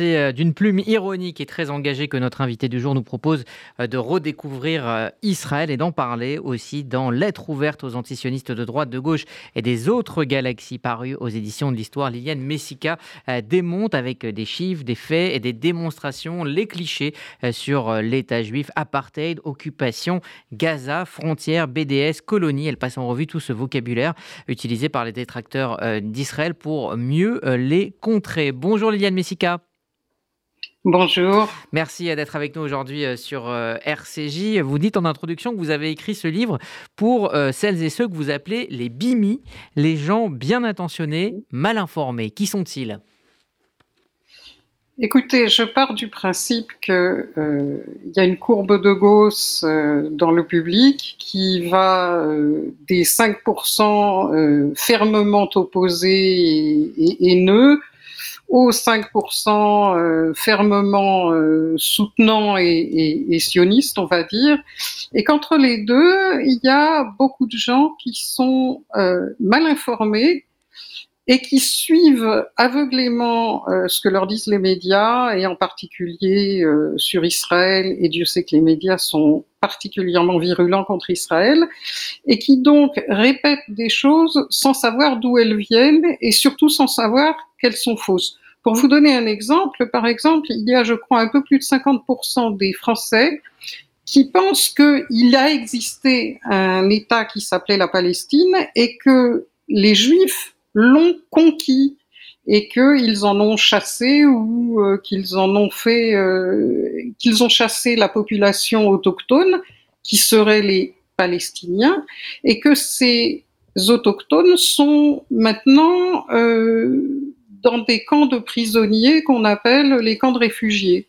c'est euh, d'une plume ironique et très engagée que notre invité du jour nous propose euh, de redécouvrir euh, Israël et d'en parler aussi dans Lettres ouvertes aux antisionistes de droite, de gauche et des autres galaxies parues aux éditions de l'histoire. Liliane Messica démonte avec des chiffres, des faits et des démonstrations les clichés sur l'État juif, apartheid, occupation, Gaza, frontières, BDS, colonie. Elle passe en revue tout ce vocabulaire utilisé par les détracteurs d'Israël pour mieux les contrer. Bonjour Liliane Messica. Bonjour. Merci d'être avec nous aujourd'hui euh, sur euh, RCJ. Vous dites en introduction que vous avez écrit ce livre pour euh, celles et ceux que vous appelez les BIMI, les gens bien intentionnés, mal informés. Qui sont-ils? Écoutez, je pars du principe qu'il y a une courbe de Gauss dans le public qui va des 5% fermement opposés et haineux aux 5% euh, fermement euh, soutenants et, et, et, sionistes, on va dire, et qu'entre les deux, il y a beaucoup de gens qui sont euh, mal informés et qui suivent aveuglément ce que leur disent les médias, et en particulier sur Israël, et Dieu sait que les médias sont particulièrement virulents contre Israël, et qui donc répètent des choses sans savoir d'où elles viennent, et surtout sans savoir qu'elles sont fausses. Pour vous donner un exemple, par exemple, il y a, je crois, un peu plus de 50% des Français qui pensent qu'il a existé un État qui s'appelait la Palestine et que les Juifs l'ont conquis et qu'ils en ont chassé ou euh, qu'ils en ont fait, euh, qu'ils ont chassé la population autochtone qui seraient les Palestiniens et que ces autochtones sont maintenant euh, dans des camps de prisonniers qu'on appelle les camps de réfugiés.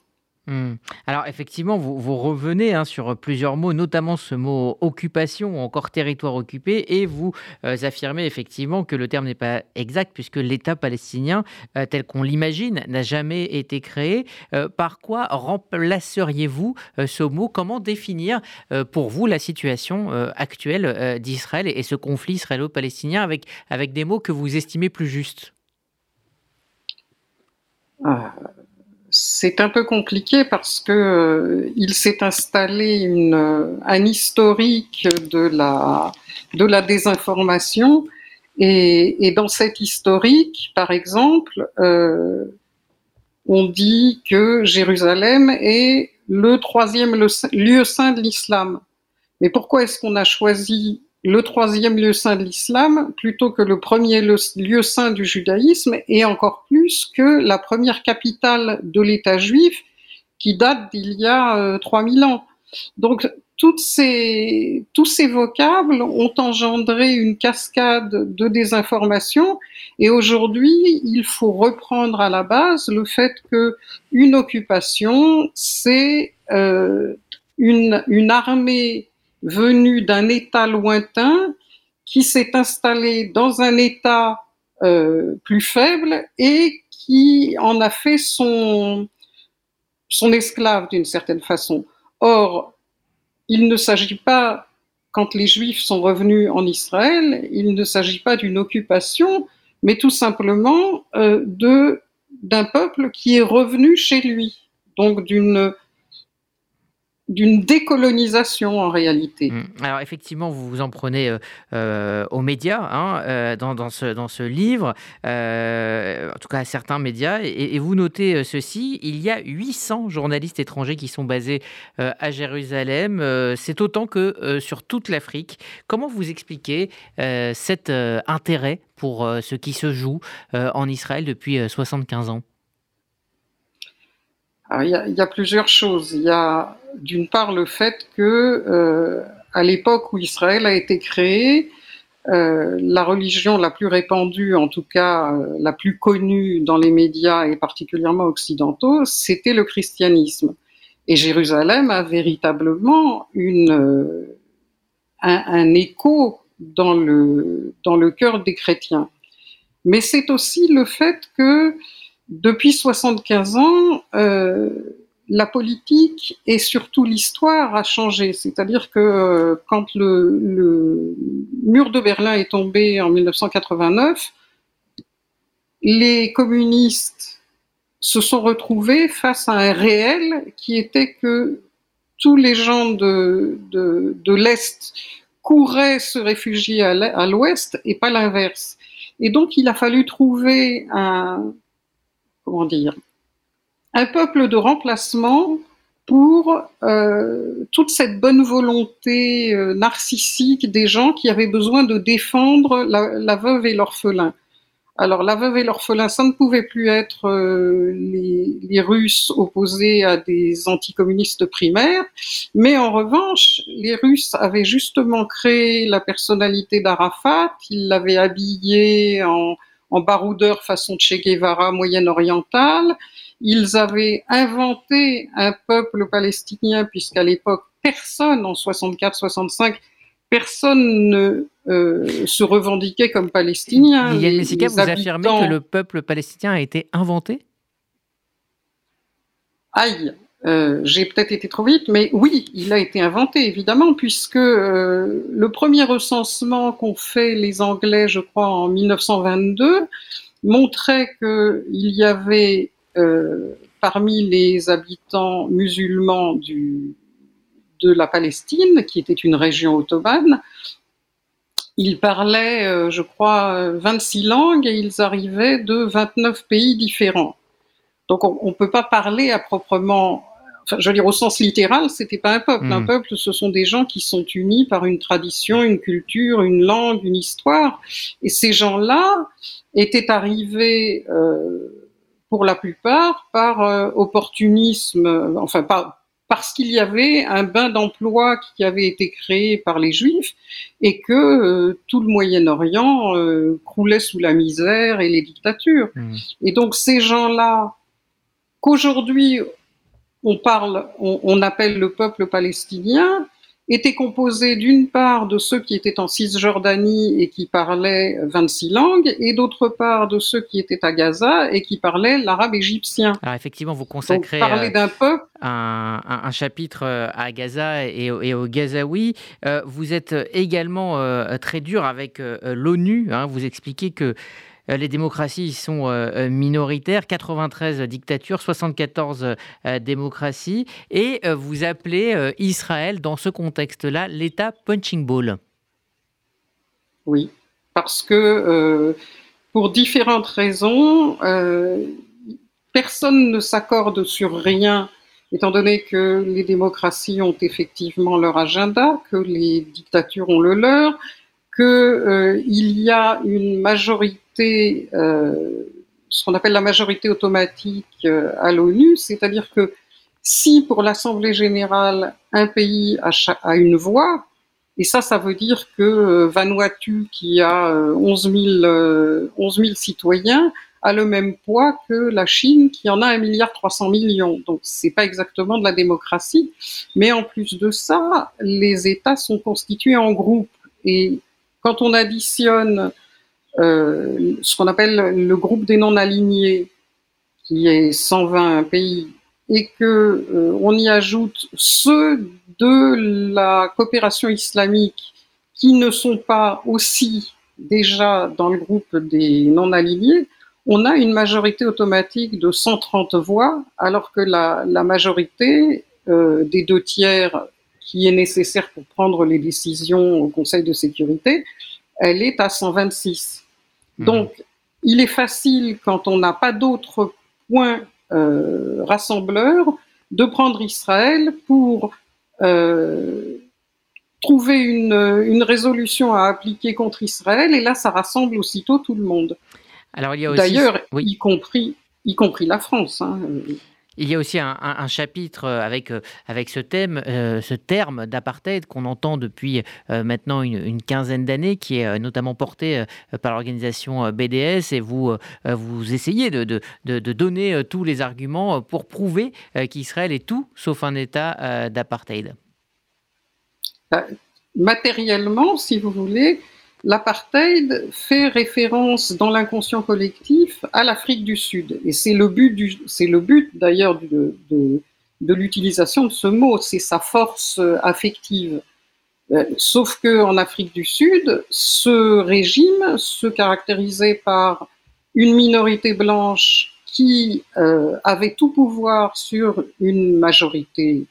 Hmm. Alors effectivement, vous, revenez hein, sur plusieurs mots, notamment ce mot occupation ou encore territoire occupé, et vous euh, affirmez effectivement que le terme n'est pas exact puisque l'État palestinien, euh, tel qu'on l'imagine, n'a jamais été créé. Euh, par quoi remplaceriez-vous ce mot? Comment définir pour vous la situation actuelle d'Israël et, ce conflit israélo-palestinien avec, avec des mots que vous estimez plus justes? C'est un peu compliqué parce que euh, il s'est installé une, euh, un historique de la, de la désinformation et, et dans cet historique, par exemple, euh, on dit que Jérusalem est le troisième lieu saint de l'islam. Mais pourquoi est-ce qu'on a choisi le troisième lieu saint de l'islam plutôt que le premier lieu saint du judaïsme et encore plus que la première capitale de l'État juif qui date d'il y a 3000 euh, ans. Donc toutes ces, tous ces vocables ont engendré une cascade de désinformation et aujourd'hui il faut reprendre à la base le fait que une occupation c'est euh, une, une armée venu d'un État lointain qui s'est installé dans un État euh, plus faible et qui en a fait son, esclave d'une certaine façon. Or, il ne s'agit pas, quand les Juifs sont revenus en Israël, il ne s'agit pas d'une occupation, mais tout simplement euh, d'un peuple qui est revenu chez lui, donc d'une d'une décolonisation en réalité. Mmh. Alors effectivement, vous vous en prenez euh, euh, aux médias hein, euh, dans, ce, dans ce livre, en tout cas à certains médias, et, vous notez ceci, il y a 800 journalistes étrangers qui sont basés à Jérusalem, c'est autant que sur toute l'Afrique. Comment vous expliquez cet intérêt pour ce qui se joue en Israël depuis 75 ans? Il y, a, plusieurs choses. Il y a d'une part le fait que euh, à l'époque où Israël a été créé, euh, la religion la plus répandue, en tout cas euh, la plus connue dans les médias et particulièrement occidentaux, c'était le christianisme. Et Jérusalem a véritablement une, euh, un, un, écho dans le, dans le cœur des chrétiens. Mais c'est aussi le fait que depuis 75 ans, euh, la politique et surtout l'histoire a changé. C'est-à-dire que euh, quand le, mur de Berlin est tombé en 1989, les communistes se sont retrouvés face à un réel qui était que tous les gens de, de l'Est couraient se réfugier à l'Ouest et pas l'inverse. Et donc, il a fallu trouver un, comment dire, un peuple de remplacement pour euh, toute cette bonne volonté euh, narcissique des gens qui avaient besoin de défendre la, veuve et l'orphelin. Alors la veuve et l'orphelin, ça ne pouvait plus être euh, les, les, Russes opposés à des anticommunistes primaires, mais en revanche, les Russes avaient justement créé la personnalité d'Arafat, ils l'avaient habillé en, en baroudeur façon Che Guevara moyen-orientale, ils avaient inventé un peuple palestinien, puisqu'à l'époque, personne en 64-65 personne ne euh, se revendiquait comme palestinien. Yann Messika, vous affirmez que le peuple palestinien a été inventé? Aïe, euh, j'ai peut-être été trop vite, mais oui, il a été inventé, évidemment, puisque euh, le premier recensement qu'ont fait les Anglais, je crois, en 1922, montrait qu'il y avait parmi les habitants musulmans de la Palestine, qui était une région ottomane. Ils parlaient, euh, je crois, 26 langues et ils arrivaient de 29 pays différents. Donc on ne peut pas parler à proprement, enfin, je veux dire au sens littéral, c'était pas un peuple. Un hmm. peuple, ce sont des gens qui sont unis par une tradition, une culture, une langue, une histoire. Et ces gens-là étaient arrivés, euh, pour la plupart, par euh, opportunisme, enfin pas parce qu'il y avait un bain d'emploi qui avait été créé par les Juifs et que euh, tout le Moyen-Orient euh, croulait sous la misère et les dictatures. Mmh. Et donc ces gens-là, qu'aujourd'hui on parle, on, appelle le peuple palestinien, était composé d'une part de ceux qui étaient en Cisjordanie et qui parlaient 26 langues, et d'autre part de ceux qui étaient à Gaza et qui parlaient l'arabe égyptien. Alors effectivement, vous consacrez euh, d'un peuple. Un, chapitre euh, à Gaza et, au Gazaoui. Euh, vous êtes également très dur avec l'ONU. Hein. vous expliquez que les démocraties sont euh, euh, minoritaires, 93 dictatures, 74 démocraties, et vous appelez Israël, dans ce contexte-là, l'État punching ball. Oui, parce que pour différentes raisons, personne ne s'accorde sur rien, étant donné que les démocraties ont effectivement leur agenda, que les dictatures ont le leur, qu'il y a une majorité euh, ce qu'on appelle la majorité automatique euh, à l'ONU, c'est-à-dire que si pour l'Assemblée générale, un pays a, une voix, et ça, ça veut dire que euh, Vanuatu, qui a 11 000, citoyens, a le même poids que la Chine, qui en a 1 milliard 300 millions. Donc, c'est pas exactement de la démocratie. Mais en plus de ça, les États sont constitués en groupes. Et quand on additionne euh, ce qu'on appelle le groupe des non-alignés, qui est 120 pays, et que euh, y ajoute ceux de la coopération islamique qui ne sont pas aussi déjà dans le groupe des non-alignés, on a une majorité automatique de 130 voix, alors que la, la majorité euh, des deux tiers qui est nécessaire pour prendre les décisions au Conseil de sécurité, elle est à 126. Mhm. Donc, il est facile, quand on n'a pas d'autres points euh, rassembleurs, de prendre Israël pour euh, trouver une, une, résolution à appliquer contre Israël, et là, ça rassemble aussitôt tout le monde. Alors, il y a aussi... D'ailleurs, y, compris, y compris la France. Hein. Il y a aussi un, chapitre euh, avec, euh, avec ce thème, euh, ce terme d'apartheid qu'on entend depuis maintenant une, quinzaine d'années, qui est notamment porté par l'organisation BDS, et vous, vous essayez de, de, de, donner tous les arguments pour prouver qu'Israël est tout sauf un État d'apartheid. Matériellement, si vous voulez, L'apartheid fait référence dans l'inconscient collectif à l'Afrique du Sud. Et c'est le but, d'ailleurs de, l'utilisation de ce mot, c'est sa force euh, affective. Euh, sauf que en Afrique du Sud, ce régime se caractérisait par une minorité blanche qui euh, avait tout pouvoir sur une majorité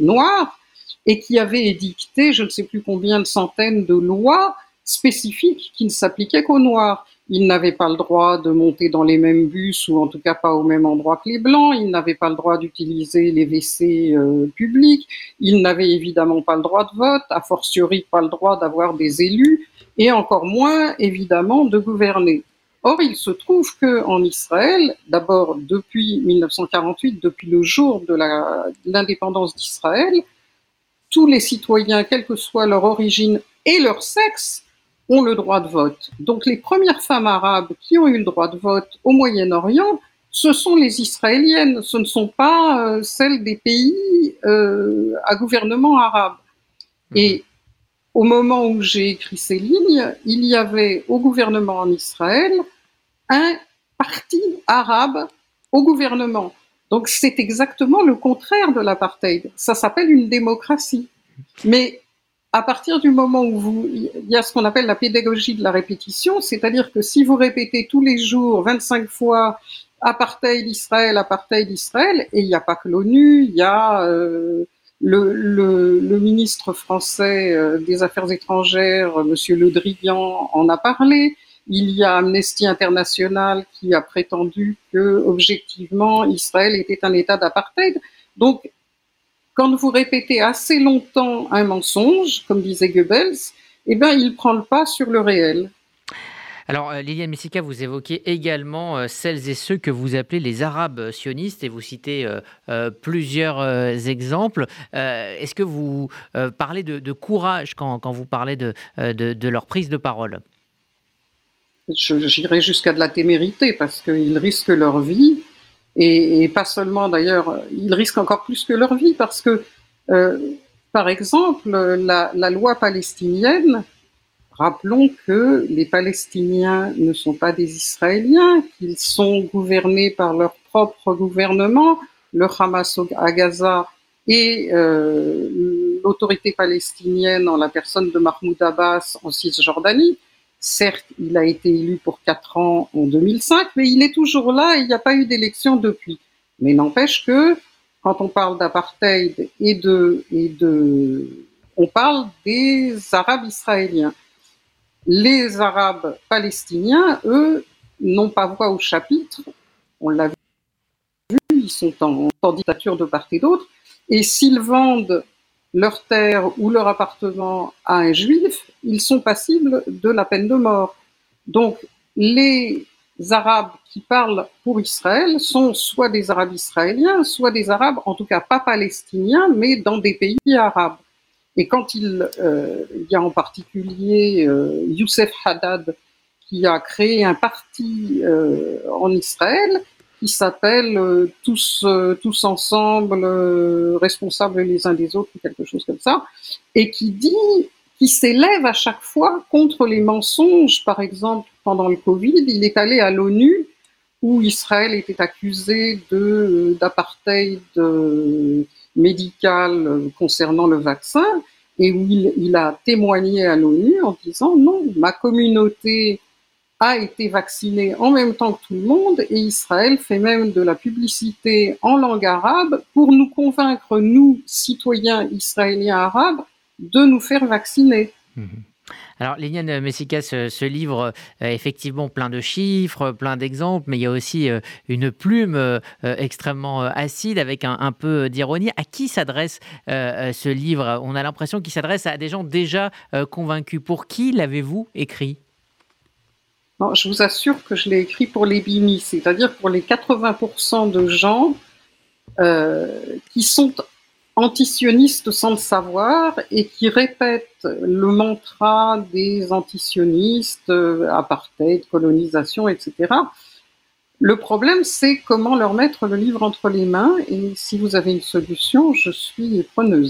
noire et qui avait édicté je ne sais plus combien de centaines de lois spécifiques qui ne s'appliquaient qu'aux noirs. Ils n'avaient pas le droit de monter dans les mêmes bus ou en tout cas pas au même endroit que les blancs. Ils n'avaient pas le droit d'utiliser les WC euh, publics. Ils n'avaient évidemment pas le droit de vote, a fortiori pas le droit d'avoir des élus et encore moins évidemment de gouverner. Or, il se trouve que en Israël, d'abord depuis 1948, depuis le jour de l'indépendance d'Israël, tous les citoyens, quelle que soit leur origine et leur sexe, ont le droit de vote. Donc les premières femmes arabes qui ont eu le droit de vote au Moyen-Orient, ce sont les Israéliennes, ce ne sont pas euh, celles des pays euh, à gouvernement arabe. Mmh. Et au moment où j'ai écrit ces lignes, il y avait au gouvernement en Israël un parti arabe au gouvernement. Donc c'est exactement le contraire de l'apartheid. Ça s'appelle une démocratie. Mais à partir du moment où vous, il y a ce qu'on appelle la pédagogie de la répétition, c'est-à-dire que si vous répétez tous les jours 25 fois apartheid Israël, apartheid Israël, et il n'y a pas que l'ONU, il y a euh, le, le, le, ministre français euh, des Affaires étrangères, Monsieur Le Drian, en a parlé. Il y a Amnesty International qui a prétendu que, objectivement, Israël était un État d'apartheid. Donc, quand vous répétez assez longtemps un mensonge, comme disait Goebbels, eh ben, il prend le pas sur le réel. Alors, euh, Liliane Messika, vous évoquez également euh, celles et ceux que vous appelez les Arabes sionistes et vous citez euh, plusieurs exemples. Est-ce que vous parlez de, courage quand, vous parlez de, de leur prise de parole? J'irai jusqu'à de la témérité parce qu'ils risquent leur vie et, pas seulement d'ailleurs, ils risquent encore plus que leur vie parce que, euh, par exemple, la, loi palestinienne, rappelons que les Palestiniens ne sont pas des Israéliens, qu'ils sont gouvernés par leur propre gouvernement, le Hamas à Gaza et euh, l'autorité palestinienne en la personne de Mahmoud Abbas en Cisjordanie. Certes, il a été élu pour quatre ans en 2005, mais il est toujours là et il n'y a pas eu d'élection depuis. Mais n'empêche que quand on parle d'apartheid et de, on parle des Arabes israéliens. Les Arabes palestiniens, eux, n'ont pas voix au chapitre. On l'a vu, ils sont en, en dictature de part et d'autre. Et s'ils vendent leur terre ou leur appartement à un juif, ils sont passibles de la peine de mort. Donc, les Arabes qui parlent pour Israël sont soit des Arabes israéliens, soit des Arabes, en tout cas pas palestiniens, mais dans des pays arabes. Et quand il, euh, y a en particulier euh, Youssef Haddad qui a créé un parti euh, en Israël, qui s'appelle euh, tous euh, tous ensemble euh, responsables les uns des autres ou quelque chose comme ça et qui dit qui s'élève à chaque fois contre les mensonges. Par exemple pendant le Covid il est allé à l'ONU où Israël était accusé de d'apartheid médical concernant le vaccin et où il, il a témoigné à l'ONU en disant non ma communauté a été vacciné en même temps que tout le monde et Israël fait même de la publicité en langue arabe pour nous convaincre, nous, citoyens israéliens arabes, de nous faire vacciner. Mhm. Alors, Léniane Messica, ce, livre, euh, effectivement, plein de chiffres, plein d'exemples, mais il y a aussi euh, une plume euh, extrêmement acide avec un peu d'ironie. À qui s'adresse ce livre? On a l'impression qu'il s'adresse à des gens déjà convaincus. Pour qui l'avez-vous écrit? Je vous assure que je l'ai écrit pour les BIMI, c'est-à-dire pour les 80% de gens euh, qui sont antisionistes sans le savoir et qui répètent le mantra des antisionistes, euh, apartheid, colonisation, etc. Le problème, c'est comment leur mettre le livre entre les mains et si vous avez une solution, je suis preneuse.